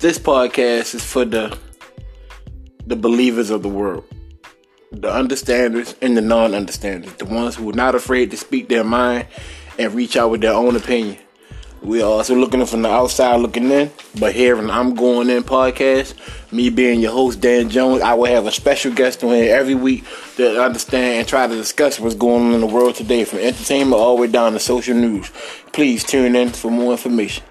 this podcast is for the the believers of the world, the understanders and the non-understanders, the ones who are not afraid to speak their mind and reach out with their own opinion. We are also looking from the outside looking in, but here in I'm Going In podcast, me being your host, Dan Jones, I will have a special guest on here every week to understand and try to discuss what's going on in the world today, from entertainment all the way down to social news. Please tune in for more information.